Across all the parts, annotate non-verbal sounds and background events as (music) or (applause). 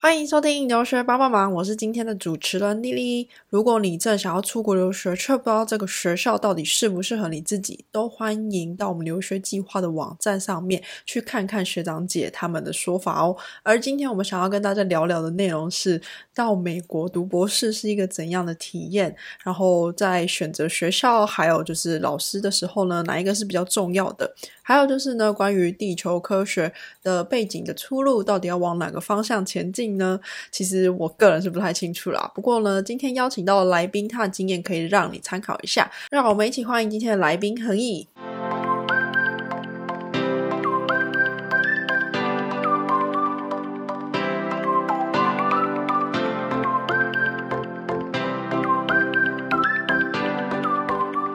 欢迎收听留学帮帮忙，我是今天的主持人丽丽。如果你正想要出国留学，却不知道这个学校到底适不适合你自己，都欢迎到我们留学计划的网站上面去看看学长姐他们的说法哦。而今天我们想要跟大家聊聊的内容是，到美国读博士是一个怎样的体验？然后在选择学校，还有就是老师的时候呢，哪一个是比较重要的？还有就是呢，关于地球科学的背景的出路，到底要往哪个方向前进呢？其实我个人是不太清楚啦。不过呢，今天邀请到的来宾，他的经验可以让你参考一下。让我们一起欢迎今天的来宾恒毅。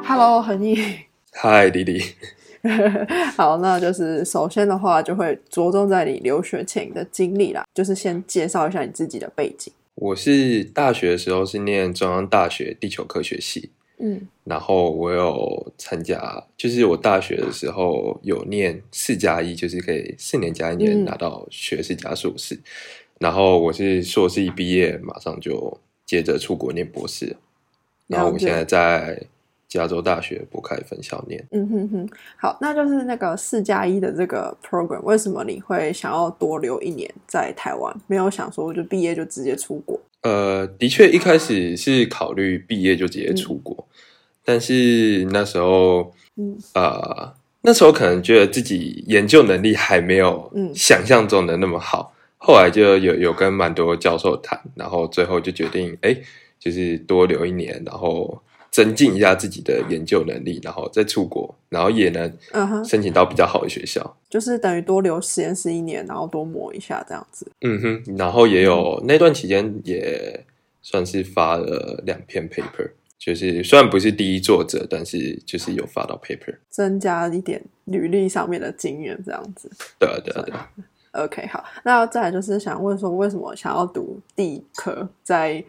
Hello，恒毅。嗨，丽丽。(laughs) 好，那就是首先的话，就会着重在你留学前的经历啦，就是先介绍一下你自己的背景。我是大学的时候是念中央大学地球科学系，嗯然后我有参加，就是我大学的时候有念四加一，就是可以四年加一年嗯拿到学士加硕士。然后我是硕士一毕业，马上就接着出国念博士。然后我现在在加州大学伯克利分校念。嗯哼哼，好，那就是那个四加一的这个 program，为什么你会想要多留一年在台湾，没有想说就毕业就直接出国？呃，的确，一开始是考虑毕业就直接出国，但是那时候，嗯呃，那时候可能觉得自己研究能力还没有嗯想象中的那么好，后来就有有跟蛮多教授谈，然后最后就决定，哎，就是多留一年，然后增进一下自己的研究能力，然后再出国，然后也能申请到比较好的学校。就是等于多留实验室一年，然后多磨一下这样子。嗯哼，然后也有那段期间也算是发了两篇 paper，就是虽然不是第一作者，但是就是有发到 paper。增加一点履历上面的经验，这样子。对啊，对啊，对啊。OK，好，那再来就是想问说，为什么想要读地科？在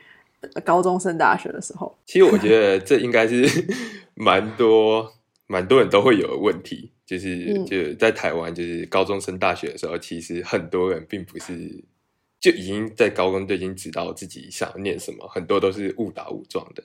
高中升大学的时候，其实我觉得这应该是 (laughs) 蛮多蛮多人都会有的问题，就是、嗯就在台湾，就是高中升大学的时候，其实很多人并不是就已经在高中就已经知道自己想要念什么，很多都是误打误撞的。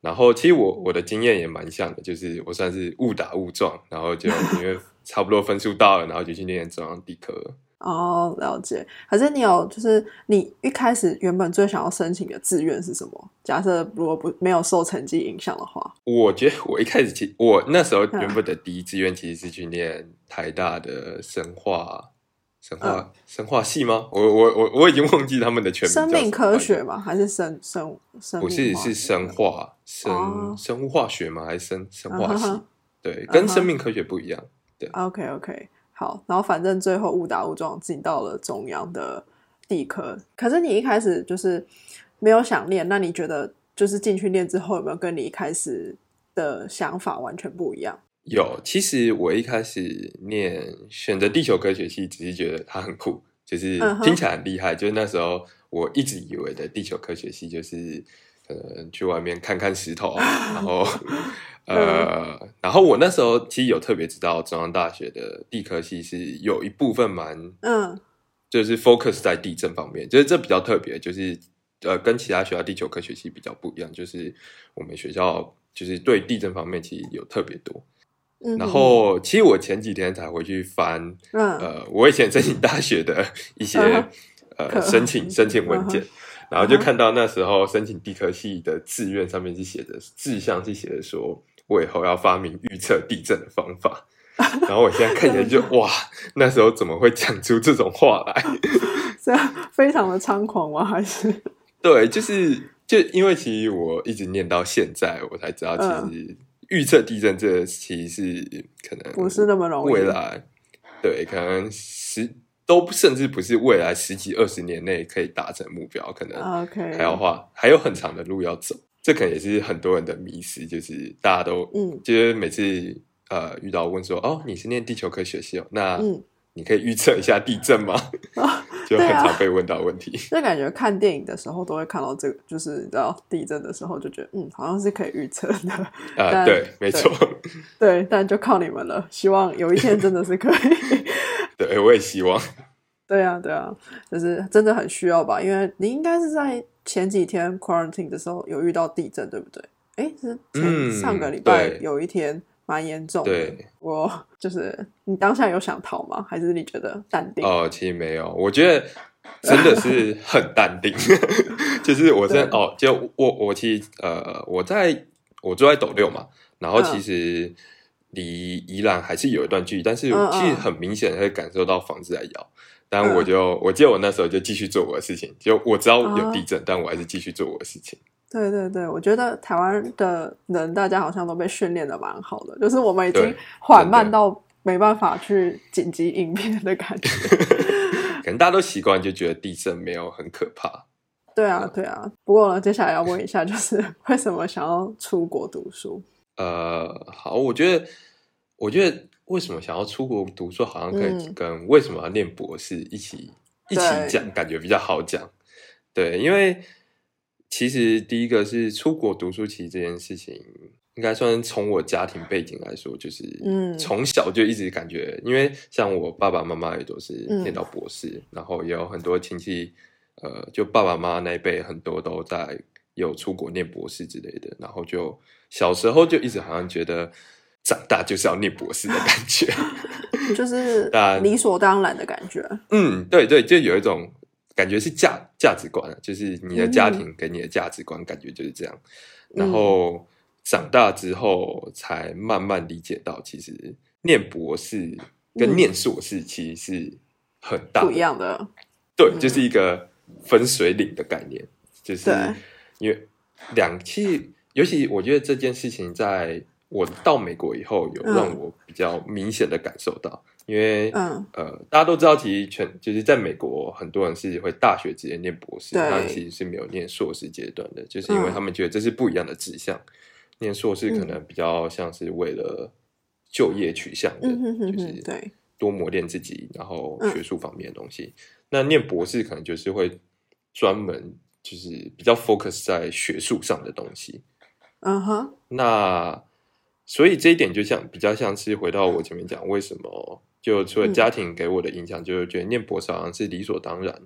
然后其实我我的经验也蛮像的，就是我算是误打误撞，然后就因为差不多分数到了，然后就去念中央地科了。哦，了解。可是你有，就是你一开始原本最想要申请的志愿是什么？假设如果不没有受成绩影响的话，我觉得我一开始其我那时候原本的第一志愿其实是去念台大的生化生化、生化系吗？我我我我已经忘记他们的全名。生命科学吗？还是生生生不是是生化生、哦生物化学吗？还是生生化系？嗯哼对，跟生命科学不一样。对？OK OK，好。然后反正最后误打误撞进到了中央的地科。可是你一开始就是没有想念，那你觉得就是进去念之后有没有跟你一开始的想法完全不一样？有，其实我一开始念选择地球科学系，只是觉得它很酷，就是听起来很厉害。就是那时候我一直以为的地球科学系就是可能去外面看看石头啊，(laughs) 然后 (laughs) 呃，然后我那时候其实有特别知道中央大学的地科系是有一部分蛮嗯。就是 focus 在地震方面，就是这比较特别，就是呃跟其他学校地球科学系比较不一样，就是我们学校就是对地震方面其实有特别多。然后其实我前几天才回去翻，嗯。呃，我以前申请大学的一些嗯呃申请申请文件嗯，然后就看到那时候申请地科系的志愿上面是写着志向是写着说，我以后要发明预测地震的方法。(laughs) 然后我现在看起来就哇，那时候怎么会讲出这种话来？(laughs) 这样非常的猖狂吗？还是对，就是就因为其实我一直念到现在，我才知道其实预测地震这其实是可能嗯不是那么容易未来对，可能十都甚至不是未来十几二十年内可以达成目标，可能？还要画还有很长的路要走。这可能也是很多人的迷思，就是大家都嗯就是每次呃遇到问说哦你是念地球科学系哦，那嗯，你可以预测一下地震吗？(laughs) 就很常被问到问题。就感觉看电影的时候都会看到这个，就是你知道地震的时候就觉得嗯，好像是可以预测的，(laughs) 啊、但对，没错，对，但就靠你们了，希望有一天真的是可以。(laughs) 对我也希望。对啊，对啊，就是真的很需要吧？因为你应该是在前几天 quarantine 的时候有遇到地震，对不对？哎，是前上个礼拜有一天蛮严重的。我就是你当下有想逃吗？还是你觉得淡定？哦，其实没有，我觉得真的是很淡定。(laughs) 就是我真哦，就我我其实呃，我在我住在斗六嘛，然后其实。离宜兰还是有一段距离，但是其实很明显会感受到房子在摇。但我就我记得我那时候就继续做我的事情，就我知道有地震，但我还是继续做我的事情。对对对，我觉得台湾的人大家好像都被训练的蛮好的，就是我们已经缓慢到没办法去紧急应变的感觉。可能大家都习惯，就觉得地震没有很可怕。对啊对啊，不过呢，接下来要问一下，就是为什么想要出国读书？呃，好，我觉得，我觉得为什么想要出国读书，好像可以跟为什么要念博士一起一起讲，感觉比较好讲。对，因为其实第一个是出国读书，其实这件事情应该算从我家庭背景来说，就是嗯，从小就一直感觉，因为像我爸爸妈妈也都是念到博士，然后也有很多亲戚，呃，就爸爸妈妈那一辈很多都在有出国念博士之类的，然后就。小时候就一直好像觉得长大就是要念博士的感觉，(laughs) 就是理所当然的感觉。嗯，对对，就有一种感觉是价价值观，就是你的家庭给你的价值观，感觉就是这样。然后长大之后才慢慢理解到，其实念博士跟念硕士其实是很大不一样的。对，就是一个分水岭的概念，就是因为两期。尤其我觉得这件事情，在我到美国以后，有让我比较明显的感受到，因为呃，大家都知道，其实全就是在美国，很多人是会大学直接念博士，他其实是没有念硕士阶段的，就是因为他们觉得这是不一样的志向。念硕士可能比较像是为了就业取向的，就是对。多磨练自己，然后学术方面的东西。那念博士可能就是会专门就是比较 focus 在学术上的东西。嗯哼，那所以这一点就像比较像是回到我前面讲，为什么就除了家庭给我的影响，就是觉得念博士好像是理所当然。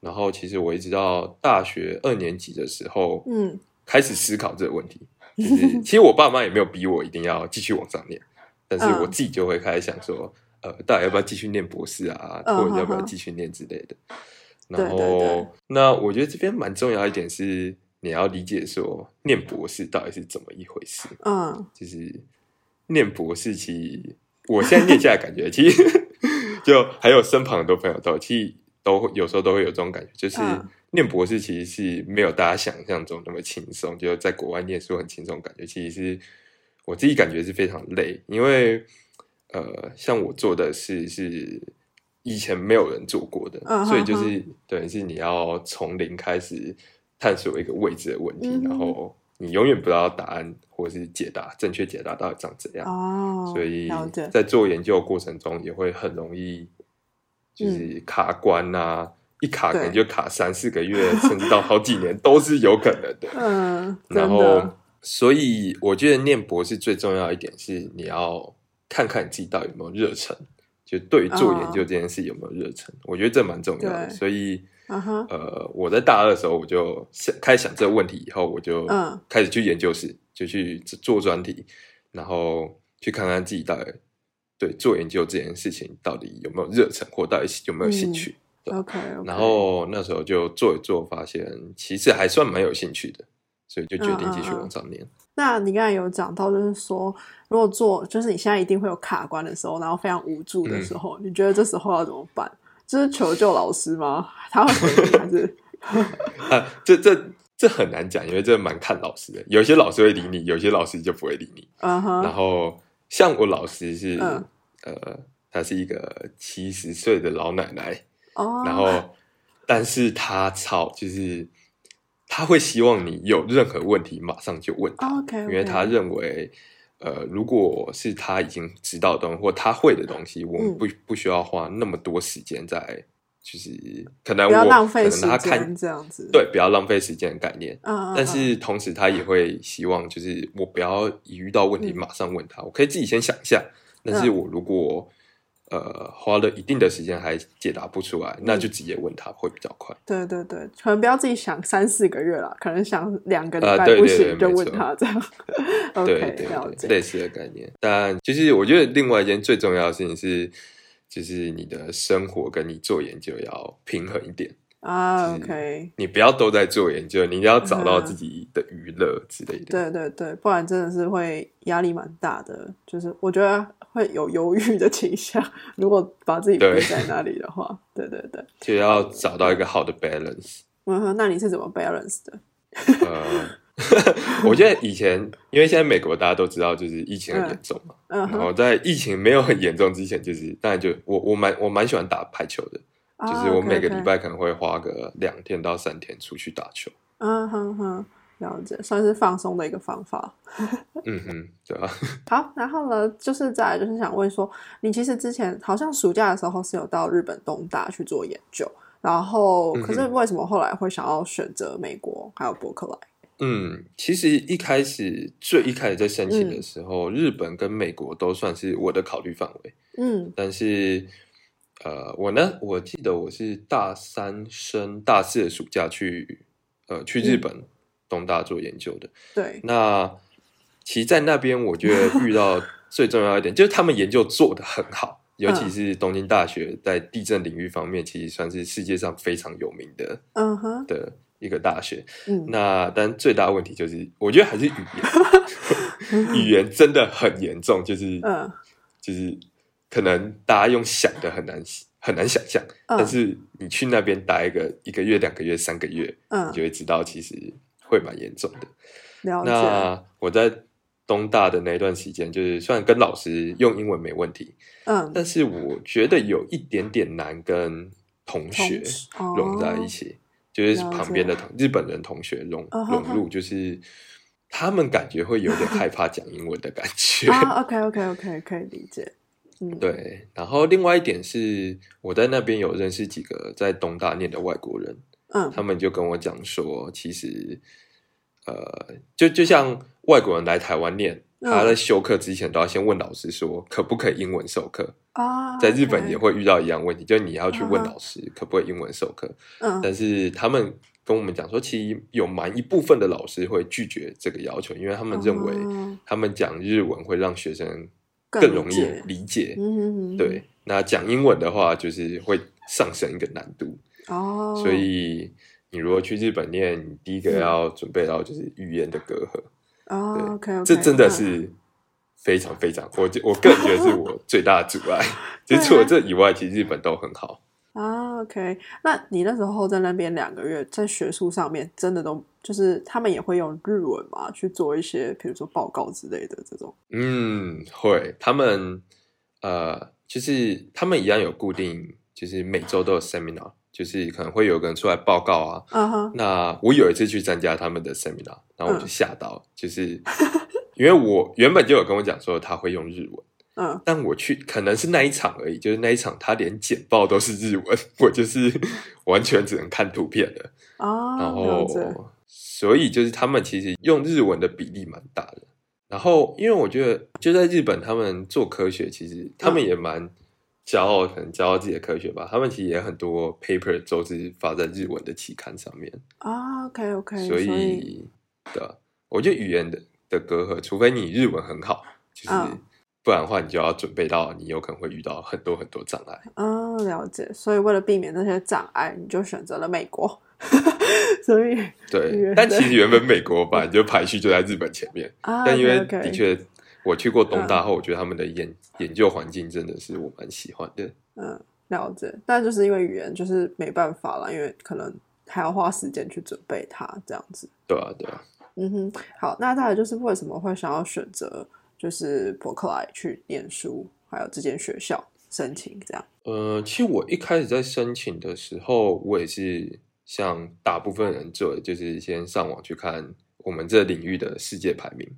然后其实我一直到大学二年级的时候，嗯，开始思考这个问题。就是其实我爸妈也没有逼我一定要继续往上念，但是我自己就会开始想说，呃，到底要不要继续念博士啊，或者要不要继续念之类的。然后，那我觉得这边蛮重要一点是。你要理解说念博士到底是怎么一回事？嗯，就是念博士，其实我现在念下来感觉，其实就还有身旁很多朋友都其实都有时候都会有这种感觉，就是念博士其实是没有大家想象中那么轻松，就在国外念书很轻松，感觉其实是我自己感觉是非常累，因为呃，像我做的事是以前没有人做过的，所以就是等于是你要从零开始。探索一个未知的问题，然后你永远不知道答案或者是解答正确解答到底长怎样。哦，所以在做研究过程中也会很容易就是卡关呐，一卡可能就卡三四个月，甚至到好几年都是有可能的。(laughs) 嗯，然后所以我觉得念博士最重要一点是你要看看你自己到底有没有热忱，就对于做研究这件事有没有热忱，我觉得这蛮重要的，所以。呃，我在大二的时候，我就想开始想这个问题，以后我就开始去研究室，就去做专题，然后去看看自己到底对做研究这件事情到底有没有热忱，或到底有没有兴趣。OK，然后那时候就做一做，发现其实还算蛮有兴趣的，所以就决定继续往上念。那你刚才有讲到，就是说，如果做，就是你现在一定会有卡关的时候，然后非常无助的时候，你觉得这时候要怎么办？就是求救老师吗？他会还是？(laughs) 啊，这这这很难讲，因为这蛮看老师的。有些老师会理你，有些老师就不会理你。嗯哼。然后像我老师是，呃，她是一个七十岁的老奶奶。哦。然后，但是她超就是他会希望你有任何问题马上就问他。因为他认为。呃，如果是他已经知道的东西或他会的东西，我们不不需要花那么多时间在，就是可能我可能他看这样子，对，不要浪费时间的概念。嗯，但是同时他也会希望，就是我不要一遇到问题马上问他，我可以自己先想一下。但是我如果呃花了一定的时间还解答不出来，那就直接问他会比较快。对对对，可能不要自己想三四个月了，可能想两个礼啊拜不行就问他这样。(laughs) 对对类似的概念。但其实我觉得另外一件最重要的事情是，就是你的生活跟你做研究要平衡一点。啊就是，OK，你不要都在做研究，你一定要找到嗯自己的娱乐之类的。对对对，不然真的是会压力蛮大的，就是我觉得会有忧郁的倾向。如果把自己对憋在那里的话，对对对。就要找到一个好的 balance。嗯哼，那你是怎么 balance 的？呃，(laughs) 我觉得以前，因为现在美国大家都知道，就是疫情很严重嘛。嗯然后，在疫情没有很严重之前，就是当然就我我蛮我蛮喜欢打排球的，就是我每个礼拜可能会花个两天到三天出去打球。嗯哼哼，了解，算是放松的一个方法。(laughs) 嗯哼，对啊，(laughs) 好，然后呢，就是再来就是想问说，你其实之前好像暑假的时候是有到日本东大去做研究，然后可是为什么后来会想要选择美国还有伯克莱？嗯，其实一开始最一开始在申请的时候，日本跟美国都算是我的考虑范围，嗯。但是呃，我呢，我记得我是大三升大四的暑假去呃去日本东大做研究的。对，那其实，在那边我觉得遇到 (laughs) 最重要一点，就是他们研究做得很好，尤其是东京大学在地震领域方面，其实算是世界上非常有名的嗯哼，的一个大学。嗯，那但最大的问题就是，我觉得还是语言，(laughs) 语言真的很严重，就是嗯。就是可能大家用想的很难很难想象，嗯。但是你去那边待一个一个月、两个月、三个月，嗯。你就会知道其实会蛮严重的。那我在东大的那一段时间，就是虽然跟老师用英文没问题，嗯，但是我觉得有一点点难跟同学融在一起，就是旁边的同日本人同学融融入，就是他们感觉会有点害怕讲英文的感觉。(laughs) 啊，OK OK OK，可以理解，嗯，，(laughs) 对，然后另外一点是，我在那边有认识几个在东大念的外国人，嗯。他们就跟我讲说，其实，呃，就就像外国人来台湾念，嗯。他在修课之前都要先问老师说可不可以英文授课。啊，在日本也，会遇到一样问题，就是你要去问老师可不可以英文授课，嗯。但是他们跟我们讲说，其实有蛮一部分的老师会拒绝这个要求，因为他们认为哦。他们讲日文会让学生更更容易理解。嗯对，那讲英文的话，就是会上升一个难度，哦，所以你如果去日本念，你第一个嗯要准备到就是语言的隔阂，哦，OK 这真的是非常非常，我我个人觉得是我最大的阻碍。(laughs) 其实除了这以外，其实日本都很好。啊，OK，那你那时候在那边两个月，在学术上面真的都就是他们也会用日文嘛去做一些，比如说报告之类的这种。嗯，会，他们呃，就是他们一样有固定，就是每周都有 seminar，就是可能会有个人出来报告啊。那我有一次去参加他们的 seminar，然后我就嗯吓到，就是因为我原本就有跟我讲说他会用日文，嗯，但我去可能是那一场而已，就是那一场他连简报都是日文，我就是 (laughs) 完全只能看图片的。啊，然后，所以就是他们其实用日文的比例蛮大的。然后，因为我觉得就在日本，他们做科学，其实他们也蛮骄傲，可能骄傲自己的科学吧。他们其实也很多 paper 都是发在日文的期刊上面，啊，OK OK，所以对啊，我觉得语言的的隔阂，除非你日文很好，就是、嗯不然的话，你就要准备到你有可能会遇到很多很多障碍。啊，了解。所以为了避免那些障碍，你就选择了美国。(laughs) 所以对，但其实原本美国 (laughs) 本来就排序就在日本前面。啊，但因为的确，我去过东大后，我觉得他们的研研究环境真的是我蛮喜欢的。嗯，了解。但就是因为语言就是没办法了，因为可能还要花时间去准备它这样子。对啊，对啊。嗯哼，好，那再来就是为什么会想要选择就是伯克莱去念书，还有这间学校申请这样？呃，其实我一开始在申请的时候，我也是像大部分人做的，就是先上网去看我们这领域的世界排名，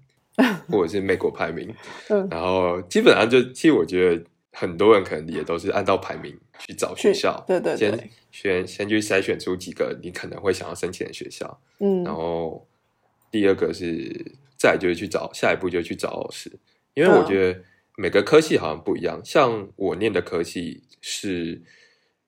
或者是美国排名，(laughs) 嗯。然后基本上就，其实我觉得很多人可能也都是按照排名去找学校，对对对。先先先去筛选出几个你可能会想要申请的学校，嗯。然后第二个是再就是去找下一步就去找老师，因为我觉得每个科系好像不一样。像我念的科系是，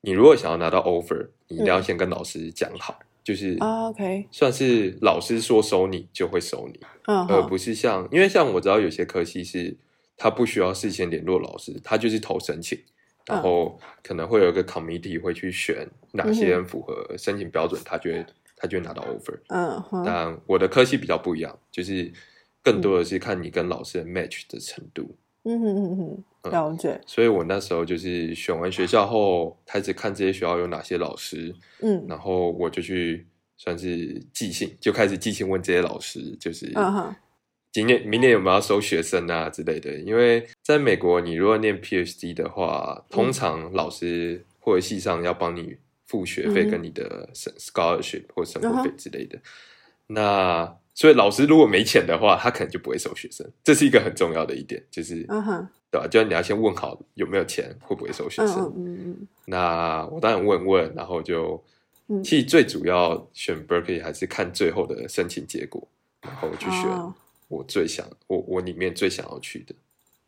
你如果想要拿到 offer，你一定要先跟老师讲好，就是啊，OK，算是老师说收你就会收你，而不是像因为像我知道有些科系是他不需要事先联络老师，他就是投申请，然后可能会有一个 committee 会去选哪些人符合申请标准，他就会他就会拿到 offer。嗯哼，但我的科系比较不一样，就是更多的是看你跟老师的 match 的程度。嗯哼哼哼，了解，所以我那时候就是选完学校后，开始看这些学校有哪些老师，嗯然后我就去算是寄信，就开始寄信问这些老师，就是，今年、明年有没有要收学生啊之类的。因为在美国，你如果念 PhD 的话，通常老师或者系上要帮你付学费跟你的生 scholarship 或生活费之类的。那所以老师如果没钱的话，他可能就不会收学生，这是一个很重要的一点，就是、对吧？就是你要先问好有没有钱，会不会收学嗯生。嗯嗯那我当然问问，然后就嗯其实最主要选 Berkeley 还是看最后的申请结果，然后去选哦我最想我我里面最想要去的。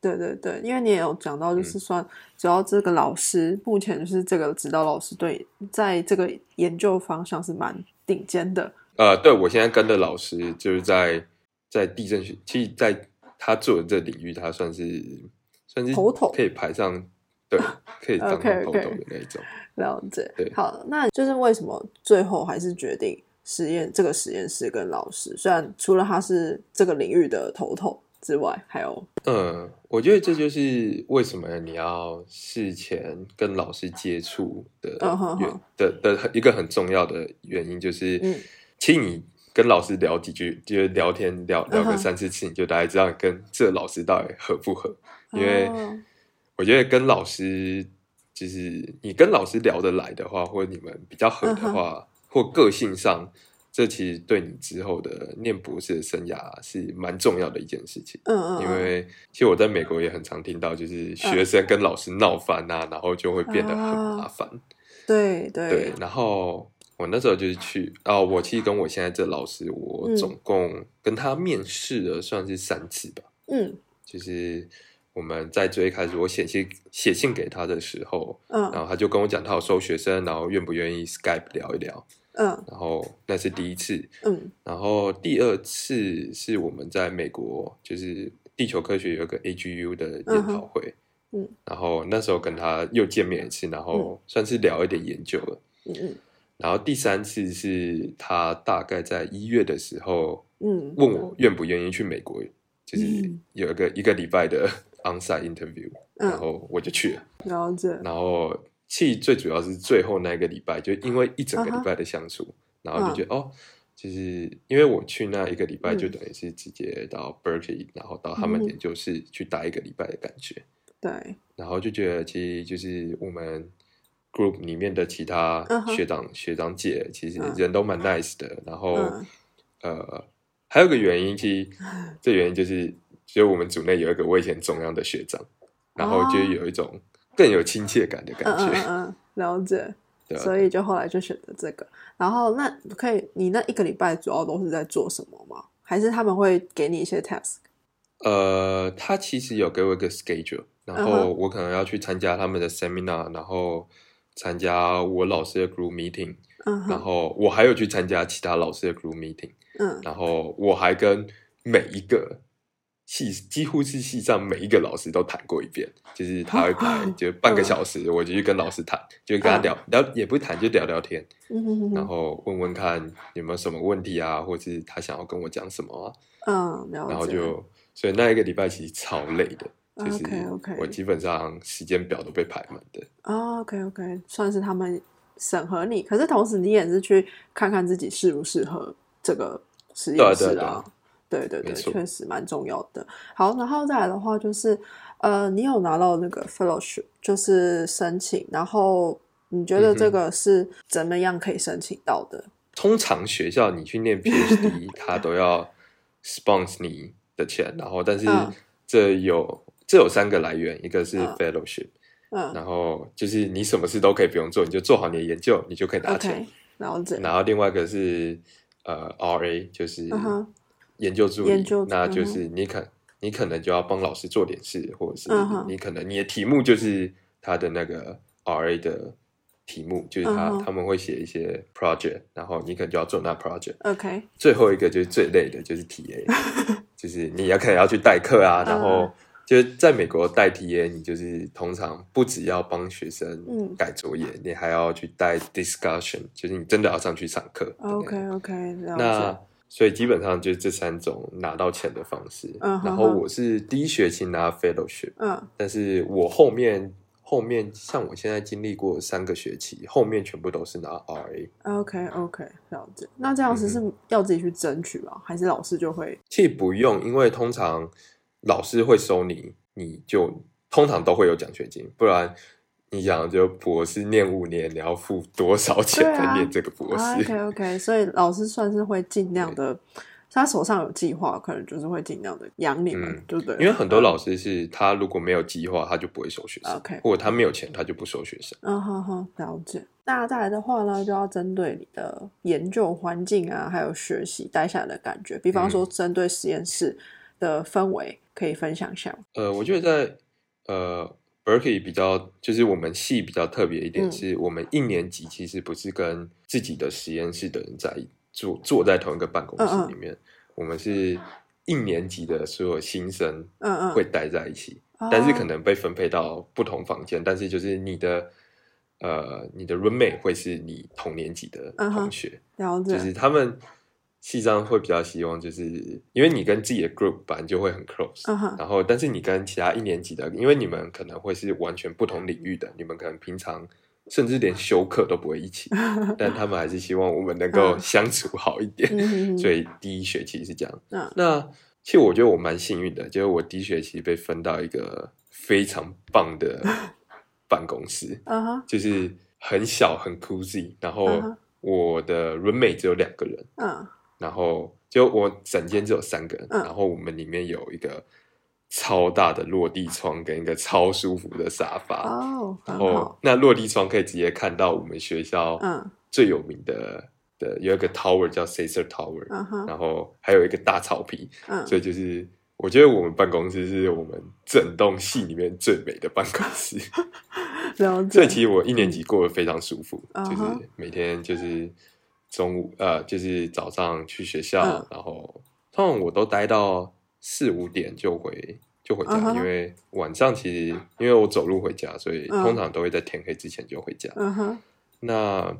对对对，因为你也有讲到，嗯就是算主要这个老师目前就是这个指导老师对在这个研究方向是蛮顶尖的，呃，对我现在跟的老师就是在在地震学，其实在他做的这领域，他算是算是头头可以排上，对，(laughs) 可以当头头的那一种。了解对。好，那就是为什么最后还是决定实验这个实验室跟老师？虽然除了他是这个领域的头头之外，还有嗯，我觉得这就是为什么你要事前跟老师接触的的的一个很重要的原因，就是，嗯其实你跟老师聊几句，就是聊天聊聊个三四次，你就大概知道跟这老师到底合不合。因为哦我觉得跟老师，就是你跟老师聊得来的话，或者你们比较合的话，或个性上，这其实对你之后的念博士的生涯是蛮重要的一件事情。嗯嗯，因为其实我在美国也很常听到，就是学生跟老师闹翻啊，然后就会变得很麻烦。对对对，然后我那时候就是去哦，我其实跟我现在这老师，我嗯。总共跟他面试了算是三次吧。嗯。就是我们在最一开始我写信写信给他的时候，嗯。然嗯后他就跟我讲他有收学生，然后愿不愿意 Skype 聊一聊。嗯。然后那是第一次，嗯。然后第二次是我们在美国，就是地球科学有一个 AGU 的研讨会，嗯。嗯然后那时候跟他又见面一次，然后算是聊一点研究了。嗯嗯然后第三次是他大概在一月的时候嗯，问我愿不愿意去美国，就是嗯。有一个一个礼拜的 (laughs) onsite interview，嗯然后我就去了。了解，然后其实最主要是最后那一个礼拜，就因为一整个礼拜的相处，然后就觉得、哦，就是因为我去那一个礼拜，嗯就等于是直接到 Berkeley，、然后到他们嗯研究室去待一个礼拜的感觉，对，然后就觉得其实就是我们 group 里面的其他学长、学长姐，其实嗯人都蛮 nice 的，然后、嗯呃，还有个原因，其实 (laughs) 这原因就是，就是我们组内有一个我以前中央的学长，然后就有一种更有亲切感的感觉，嗯嗯，了解。所以就后来就选择这个。然后那可以，你那一个礼拜主要都是在做什么吗？还是他们会给你一些 task？呃，他其实有给我一个 schedule，然嗯后我可能要去参加他们的 seminar，然后参加我老师的 group meeting，嗯哼，然后我还有去参加其他老师的 group meeting，嗯。然后我还跟每一个系几乎是系上每一个老师都谈过一遍，就是他会排就半个小时，我就去跟老师谈，就跟他聊聊，也不谈就聊聊天，嗯哼哼然，后问问看有没有什么问题啊，或是他想要跟我讲什么啊，嗯。然后就所以那一个礼拜其实超累的，就是 OK，OK 我基本上时间表都被排满的。哦，OK OK，算是他们审核你，可是同时你也是去看看自己适不适合这个实验室对啊。对对对，确实蛮重要的。好，然后再来的话就是，呃，你有拿到那个 fellowship，就是申请，然后你觉得这个是怎么样可以申请到的？通常学校你去念 (laughs) PhD，他都要 sponsor 你的钱，然后但是嗯这有这有三个来源，一个是嗯。fellowship，、嗯。然后就是你什么事都可以不用做，你就做好你的研究，你就可以拿钱。，OK，了解。然后另外一个是呃 RA，就是研究助理，那就是你可你可能就要帮老师做点事，或者是你可能你的题目就是他的那个 RA 的题目，就是他、他们会写一些 project，然后你可能就要做那 project。OK，最后一个就是最累的，就是 TA，(laughs) 就是你要可能要去代课啊，然后嗯就是在美国代 TA，你就是通常不只要帮学生嗯改作业，你还要去带 discussion，就是你真的要上去上课。OK OK，了那。所以基本上就是这三种拿到钱的方式。嗯然后我是第一学期拿 fellowship，嗯但是我后面后面像我现在经历过三个学期，后面全部都是拿 RA。，OK OK，了解。那这样子嗯是要自己去争取吗？还是老师就会？其实不用，因为通常老师会收你，你就通常都会有奖学金，不然你想就博士念五年，你要付多少钱对啊才念这个博士？OK OK，所以老师算是会尽量的，他手上有计划，可能就是会尽量的养你们嗯，对不对？因为很多老师是他如果没有计划，他就不会收学生 OK 或者他没有钱，他就不收学生。嗯哼哼，了解。那再来的话呢，就要针对你的研究环境啊，还有学习待下来的感觉，比方说嗯针对实验室的氛围，可以分享一下吗。呃，我觉得在呃 Berkeley 比较，就是我们系比较特别一点，嗯。是我们一年级其实不是跟自己的实验室的人在坐坐在同一个办公室里面，我们是一年级的所有新生嗯嗯，会待在一起，哦。但是可能被分配到不同房间，但是就是你的呃你的 roommate 会是你同年级的同学，了。解，就是他们系上会比较希望，就是因为你跟自己的 group 本来就会很 close，、然后但是你跟其他一年级的，因为你们可能会是完全不同领域的，你们可能平常甚至连休课都不会一起，(laughs) 但他们还是希望我们能够嗯相处好一点，(laughs) 所以第一学期是这样。嗯那其实我觉得我蛮幸运的，就是我第一学期被分到一个非常棒的 (laughs) 办公室，就是很小很 cozy，然后我的 roommate 只有两个人，嗯然后就我整间只有三个人，嗯然后我们里面有一个超大的落地窗跟一个超舒服的沙发，然后，那落地窗可以直接看到我们学校嗯最有名的的有一个 tower 叫 Caesar Tower，、然后还有一个大草皮，嗯，所以就是我觉得我们办公室是我们整栋系里面最美的办公室。(laughs) 了解，所以其实我一年级过得非常舒服，就是每天就是中午呃，就是早上去学校，嗯。然后通常我都待到四五点就回就回家，嗯因为晚上其实因为我走路回家，所以嗯。通常都会在天黑之前就回家。嗯哼，那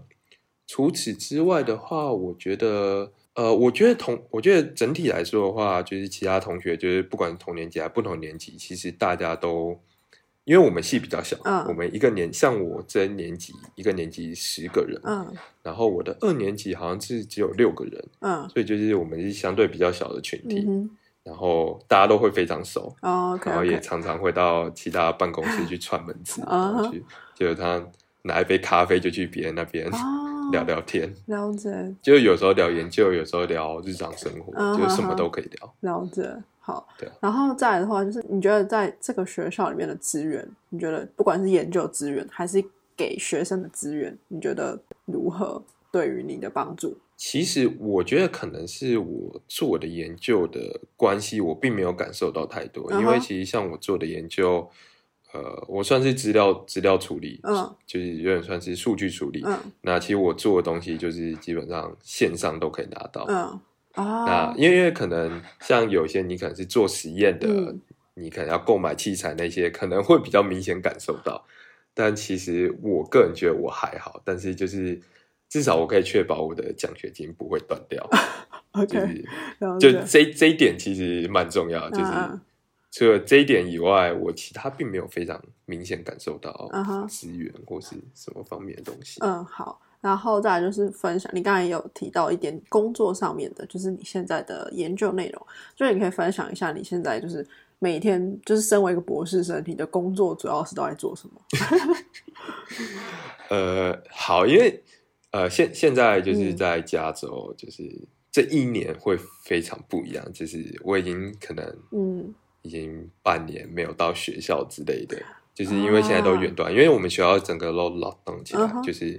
除此之外的话，我觉得，呃，我觉得同，我觉得整体来说的话，就是其他同学，就是不管同年级还是不同年级，其实大家都，因为我们系比较小，嗯我们一个年，像我这年级一个年级十个人，嗯然后我的二年级好像是只有六个人，嗯所以就是我们是相对比较小的群体，嗯然后大家都会非常熟，然后也常常会到其他办公室去 (laughs) 串门子，啊然后去，就是他拿一杯咖啡就去别人那边。哦，(laughs) 聊聊天，了解就有时候聊研究，有时候聊日常生活，嗯就什么都可以聊。了解，好对啊，然后再来的话，就是你觉得在这个学校里面的资源，你觉得不管是研究资源还是给学生的资源，你觉得如何对于你的帮助？其实我觉得可能是我做的研究的关系，我并没有感受到太多，因为其实像我做的研究，呃，我算是资料资料处理，嗯就是有点算是数据处理。嗯那其实我做的东西就是基本上线上都可以拿到。嗯那啊，因为因为可能像有些你可能是做实验的，嗯你可能要购买器材那些，可能会比较明显感受到。但其实我个人觉得我还好，但是就是至少我可以确保我的奖学金不会断掉，(laughs) 就 OK，是就，这这一点其实蛮重要的，就是除了这一点以外，我其他并没有非常明显感受到资源或是什么方面的东西。嗯，好。然后再来就是分享，你刚才也有提到一点工作上面的，就是你现在的研究内容，就是你可以分享一下你现在就是每天就是身为一个博士生，你的工作主要是都在做什么？(laughs) 呃，好，因为呃，现现在就是嗯。在加州，就是这一年会非常不一样，就是我已经可能嗯。已经半年没有到学校之类的，就是因为现在都远端，因为我们学校整个都 lock down 起来，就是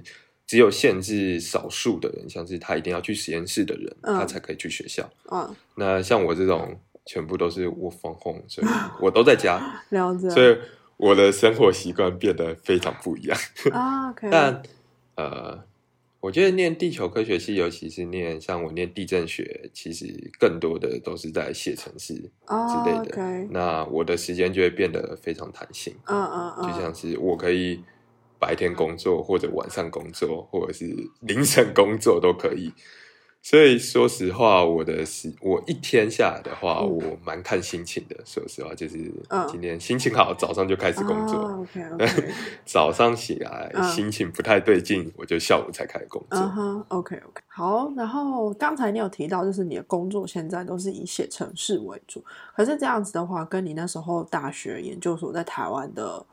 只有限制少数的人，像是他一定要去实验室的人，嗯他才可以去学校。嗯那像我这种全部都是我放 home，所以 (laughs) 我都在家，了解。所以我的生活习惯变得非常不一样。啊 (laughs) 但呃，我觉得念地球科学系，尤其是念像我念地震学，其实更多的都是在写程式之哦类的。那我的时间就会变得非常弹性，嗯嗯嗯，就像是我可以白天工作，或者晚上工作，或者是凌晨工作都可以。所以说实话，我的时我一天下来的话，嗯我蛮看心情的。说实话，就是嗯今天心情好，早上就开始工作。(laughs) OK OK，早上起来嗯心情不太对劲，我就下午才开始工作。嗯哼，OK OK，好。然后刚才你有提到，就是你的工作现在都是以写程式为主，可是这样子的话，跟你那时候大学研究所在台湾的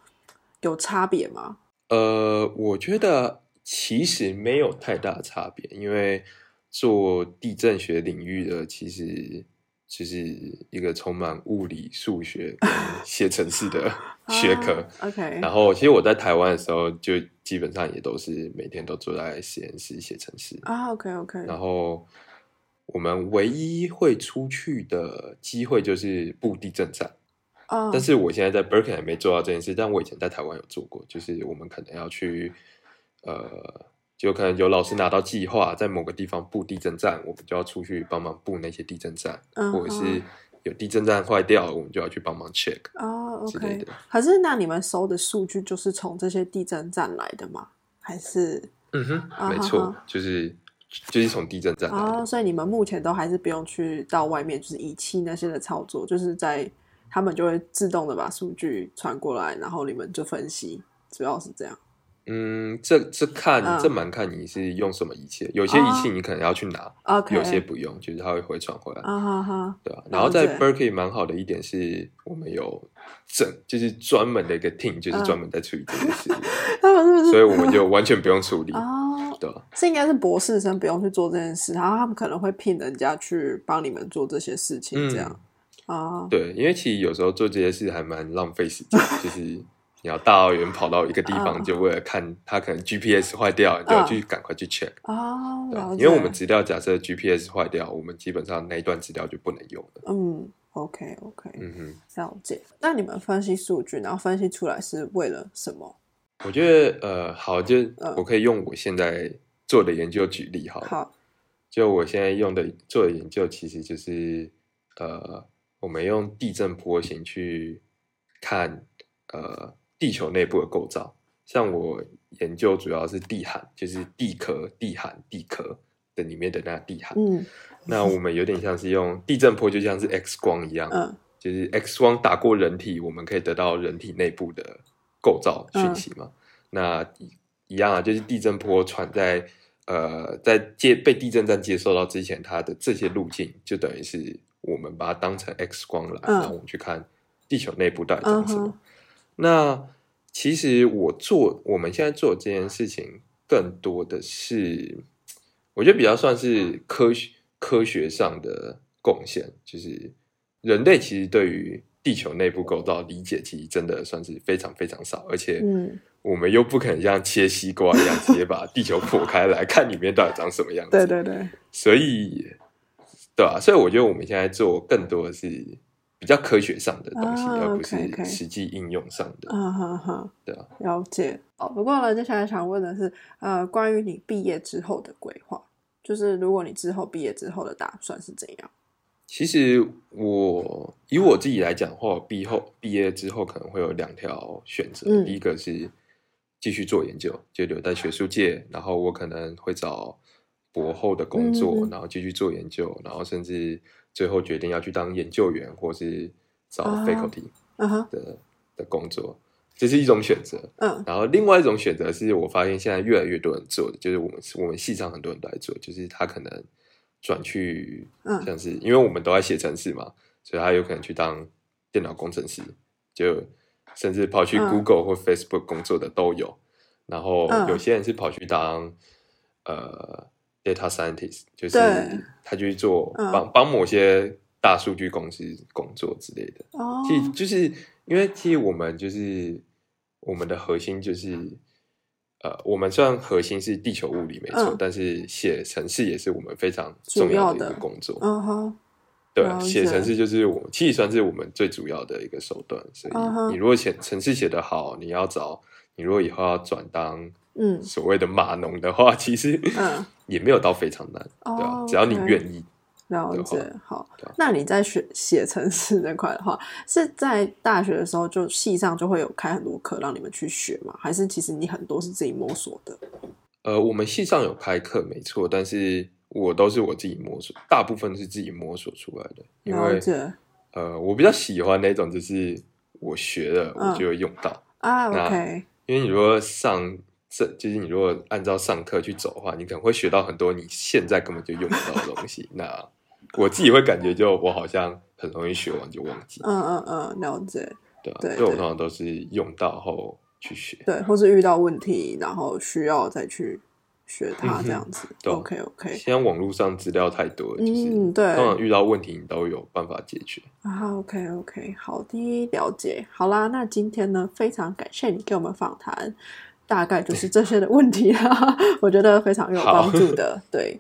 有差别吗？呃，我觉得其实没有太大差别，因为做地震学领域的其实就是一个充满物理、数学跟 (laughs) 写程式的学科。啊 OK，然后，其实我在台湾的时候，就基本上也都是每天都坐在实验室写程式。啊，OK OK，然后我们唯一会出去的机会就是布地震站。啊，但是我现在在 Berkeley 还没做到这件事，但我以前在台湾有做过，就是我们可能要去，呃，就可能有老师拿到计划，在某个地方布地震站，我们就要出去帮忙布那些地震站，嗯或者是有地震站坏掉了，我们就要去帮忙 check 哦之类的。可是那你们收的数据就是从这些地震站来的吗？还是嗯哼，没错，就是就是从地震站来哦，所以你们目前都还是不用去到外面，就是仪器那些的操作，就是在他们就会自动的把数据传过来，然后你们就分析，主要是这样。嗯，这这看、嗯这蛮看你是用什么仪器，有些仪器你可能要去拿有些不用，就是它会回传回来。啊哈哈，对啊，然后在 Berkeley 蛮好的一点是，我们有整就是专门的一个 team，就是嗯专门在处理这件事情，(laughs) 他们是不是？所以我们就完全不用处理，(laughs) 哦，对啊是应该是博士生不用去做这件事，然后他们可能会聘人家去帮你们做这些事情，嗯这样啊。对，因为其实有时候做这些事还蛮浪费时间，就是你要大老远跑到一个地方，嗯就为了看它可能 GPS 坏掉，你就要去赶快去 check，、哦。因为我们资料假设 GPS 坏掉，我们基本上那一段资料就不能用了。嗯，OK OK，嗯哼。了解。那你们分析数据，然后分析出来是为了什么？我觉得呃，好，就嗯我可以用我现在做的研究举例好了。好，就我现在用的做的研究，其实就是呃，我们用地震波形去看呃地球内部的构造。像我研究主要是地函，就是地壳、地函、地壳的里面的那地函。嗯那我们有点像是用地震波，就像是 X 光一样，嗯就是 X 光打过人体，我们可以得到人体内部的构造讯息嘛。那一一样啊，就是地震波传在呃在接被地震站接收到之前，它的这些路径就等于是我们把它当成 X 光来，嗯然后我们去看地球内部到底长什么。那其实我做我们现在做的这件事情，更多的是我觉得比较算是科学科学上的贡献，就是人类其实对于地球内部构造理解，其实真的算是非常非常少，而且嗯，我们又不可能像切西瓜一样直接把地球破开来 (laughs) 看里面到底长什么样子。对对对，所以对啊，所以我觉得我们现在做更多的是比较科学上的东西，啊而不是实际应用上的。嗯哼哼，对啊，了解。哦，不过呢，接下来想问的是，呃，关于你毕业之后的规划，就是如果你之后毕业之后的打算是怎样？其实我以我自己来讲的话，毕后毕业之后可能会有两条选择。嗯第一个是继续做研究，就留在学术界，然后我可能会找博后的工作，然后继续做研究，然后甚至最后决定要去当研究员，或是找啊 faculty 的、的工作，这是一种选择。嗯。然后另外一种选择是我发现现在越来越多人做的，就是我们我们系上很多人都在做，就是他可能转去，嗯。像是因为我们都在写程式嘛，所以他有可能去当电脑工程师，就甚至跑去嗯。Google 或 Facebook 工作的都有。然后嗯。有些人是跑去当呃 data scientist，就是他就去做嗯帮帮某些大数据公司工作之类的。哦，其实就是因为其实我们就是我们的核心就是呃，我们虽然核心是地球物理没错，嗯但是写程式也是我们非常重要的一个工作。嗯哼，对写程式就是我其实算是我们最主要的一个手段。所以你如果写程式写得好，你要找你如果以后要转当嗯所谓的码农的话，(laughs) 其实嗯，也没有到非常难，对吧、哦只要你愿意。了的解好。那你在学写程式这块的话，是在大学的时候就系上就会有开很多课让你们去学吗？还是其实你很多是自己摸索的？呃，我们系上有开课没错，但是我都是我自己摸索，大部分是自己摸索出来的。因为了解呃，我比较喜欢那种，就是我学了嗯我就会用到。啊，OK，因为你如果上这，就是你如果按照上课去走的话，你可能会学到很多你现在根本就用不到的东西。(laughs) 那我自己会感觉，就我好像很容易学完就忘记，嗯嗯嗯，了解。对所以我通常都是用到后去学。对，或是遇到问题，然后需要再去学它这样子。对 OK OK，现在网络上资料太多了，就是嗯，对，通常遇到问题你都有办法解决。啊，OK OK，好的，了解。好啦，那今天呢，非常感谢你给我们访谈，大概就是这些的问题啦，(laughs) 我觉得非常有帮助的。对，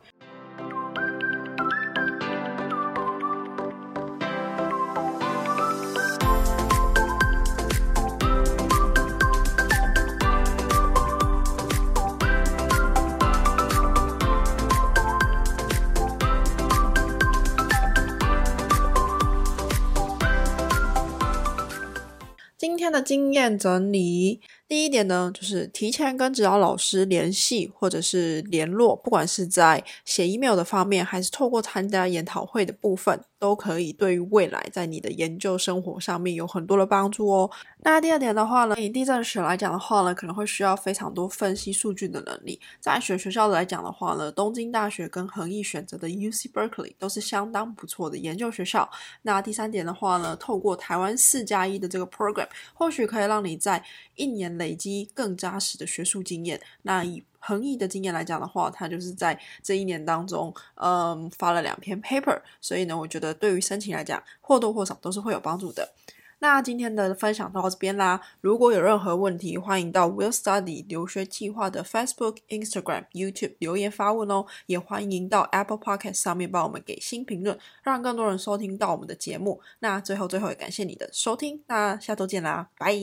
今天的经验整理，第一点呢，就是提前跟指导老师联系或者是联络，不管是在写 email 的方面，还是透过参加研讨会的部分，都可以对于未来在你的研究生活上面有很多的帮助哦。那第二点的话呢，以地震学来讲的话呢，可能会需要非常多分析数据的能力。在选学校来讲的话呢，东京大学跟恒毅选择的 UC Berkeley 都是相当不错的研究学校。那第三点的话呢，透过台湾四加一的这个 program，或许可以让你在一年累积更扎实的学术经验。那以恒毅的经验来讲的话，他就是在这一年当中，嗯，发了两篇 paper，所以呢，我觉得对于申请来讲，或多或少都是会有帮助的。那今天的分享到这边啦。如果有任何问题，欢迎到 Will Study 留学计划的 Facebook、Instagram、YouTube 留言发问哦。也欢迎到 Apple Podcast 上面帮我们给新评论，让更多人收听到我们的节目。那最后最后也感谢你的收听，那下周见啦，拜。